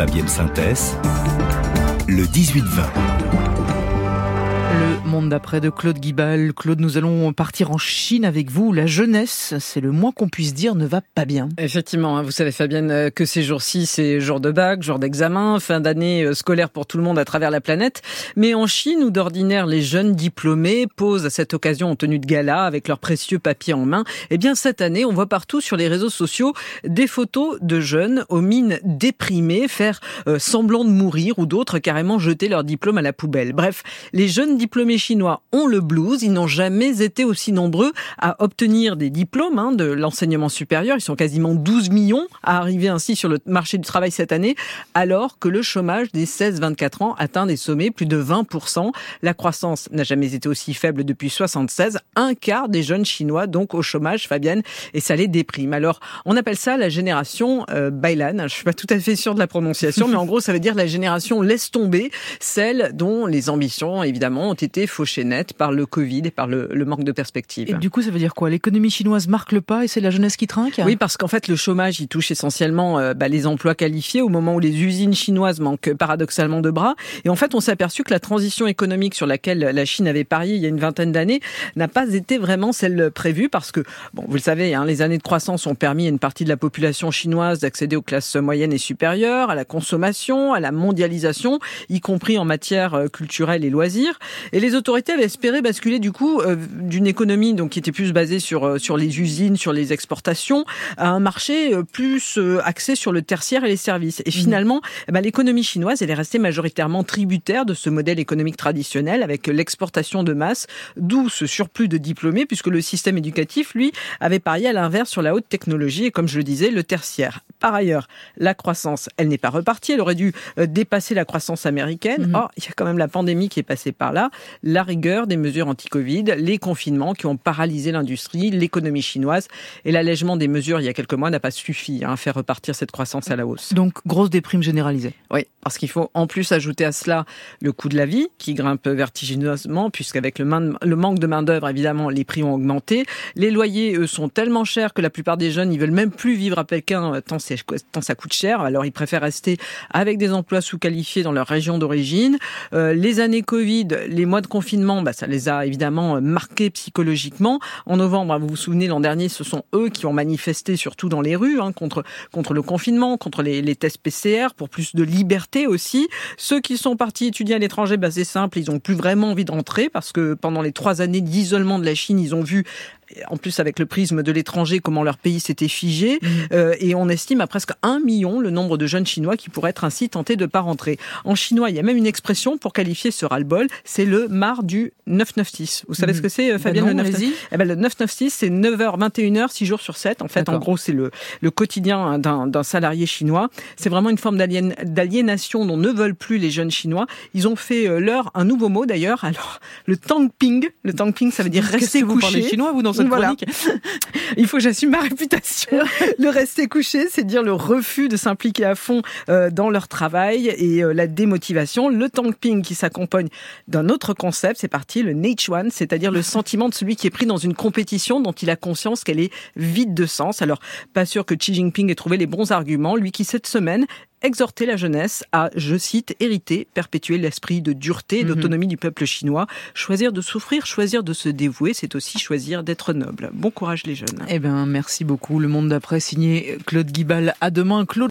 Fabienne Synthèse, le 18-20. Monde d'après de Claude Guibal. Claude, nous allons partir en Chine avec vous. La jeunesse, c'est le moins qu'on puisse dire, ne va pas bien. Effectivement, hein, vous savez Fabienne euh, que ces jours-ci, c'est jour de bac, jour d'examen, fin d'année euh, scolaire pour tout le monde à travers la planète. Mais en Chine, où d'ordinaire les jeunes diplômés posent à cette occasion en tenue de gala avec leurs précieux papiers en main, eh bien cette année, on voit partout sur les réseaux sociaux des photos de jeunes aux mines déprimées faire euh, semblant de mourir ou d'autres carrément jeter leur diplôme à la poubelle. Bref, les jeunes diplômés chinois ont le blues. Ils n'ont jamais été aussi nombreux à obtenir des diplômes hein, de l'enseignement supérieur. Ils sont quasiment 12 millions à arriver ainsi sur le marché du travail cette année, alors que le chômage des 16-24 ans atteint des sommets plus de 20%. La croissance n'a jamais été aussi faible depuis 76. Un quart des jeunes chinois donc au chômage, Fabienne, et ça les déprime. Alors, on appelle ça la génération euh, Bailan. Je suis pas tout à fait sûr de la prononciation, mais en gros, ça veut dire la génération laisse tomber, celle dont les ambitions, évidemment, ont été fauchées net par le Covid et par le, le manque de perspective. Et du coup, ça veut dire quoi? L'économie chinoise marque le pas et c'est la jeunesse qui trinque? Oui, parce qu'en fait, le chômage, il touche essentiellement euh, bah, les emplois qualifiés au moment où les usines chinoises manquent paradoxalement de bras. Et en fait, on s'est aperçu que la transition économique sur laquelle la Chine avait parié il y a une vingtaine d'années n'a pas été vraiment celle prévue parce que, bon, vous le savez, hein, les années de croissance ont permis à une partie de la population chinoise d'accéder aux classes moyennes et supérieures, à la consommation, à la mondialisation, y compris en matière euh, culturelle et loisirs. Et les autorités avaient espéré basculer du coup euh, d'une économie donc qui était plus basée sur euh, sur les usines, sur les exportations, à un marché euh, plus axé sur le tertiaire et les services. Et finalement, eh ben, l'économie chinoise, elle est restée majoritairement tributaire de ce modèle économique traditionnel avec l'exportation de masse, d'où ce surplus de diplômés, puisque le système éducatif, lui, avait parié à l'inverse sur la haute technologie et, comme je le disais, le tertiaire. Par ailleurs, la croissance, elle n'est pas repartie, elle aurait dû dépasser la croissance américaine. Mhm. Or, il y a quand même la pandémie qui est passée par là, la rigueur des mesures anti-Covid, les confinements qui ont paralysé l'industrie, l'économie chinoise et l'allègement des mesures il y a quelques mois n'a pas suffi hein, à faire repartir cette croissance à la hausse. Donc, grosse déprime généralisée. Oui, parce qu'il faut en plus ajouter à cela le coût de la vie qui grimpe vertigineusement puisqu'avec le, le manque de main-d'œuvre, évidemment, les prix ont augmenté. Les loyers, eux, sont tellement chers que la plupart des jeunes, ils veulent même plus vivre à Pékin euh, tant ça coûte cher. Alors, ils préfèrent rester avec des emplois sous-qualifiés dans leur région d'origine. Euh, les années Covid, les mois de confinement, bah, ça les a évidemment euh, marqués psychologiquement. En novembre, hein, vous vous souvenez, l'an dernier, ce sont eux qui ont manifesté surtout dans les rues hein, contre contre le confinement, contre les, tests PCR, pour plus de liberté aussi. Ceux qui sont partis étudier à l'étranger, bah, c'est simple, ils ont plus vraiment envie de rentrer parce que pendant les trois années d'isolement de la Chine, ils ont vu en plus avec le prisme de l'étranger, comment leur pays s'était figé. Euh, et on estime à presque un million le nombre de jeunes Chinois qui pourraient être ainsi tentés de pas rentrer. En chinois, il y a même une expression pour qualifier ce ras-le-bol, c'est le mar du 996. Vous savez ce que c'est, euh, Bah Fabienne, non, le 996 allez-y. eh ben, Le 996, c'est 9h, 21h, 6 jours sur 7. En fait, en gros, c'est le, le quotidien d'un d'un salarié chinois. C'est vraiment une forme d'aliénation dont ne veulent plus les jeunes Chinois. Ils ont fait euh, leur un nouveau mot d'ailleurs. Alors, le tangping. Le tangping, ça veut dire rester que vous couché. parlez chinois, vous, dans cette Voilà. chronique Il faut que j'assume ma réputation. le rester couché, c'est dire le refus de s'impliquer à fond euh, dans leur travail et euh, la démotivation. Le tankping qui s'accompagne d'un autre concept, c'est parti, le One, c'est-à-dire le sentiment de celui qui est pris dans une compétition dont il a conscience qu'elle est vide de sens. Alors, pas sûr que Xi Jinping ait trouvé les bons arguments, lui qui cette semaine exhortait la jeunesse à, je cite, hériter, perpétuer l'esprit de dureté et d'autonomie du peuple chinois. Choisir de souffrir, choisir de se dévouer, c'est aussi choisir d'être noble. Bon courage les jeunes. Eh bien, merci beaucoup. Le monde d'après, signé Claude Guibal. À demain, Claude.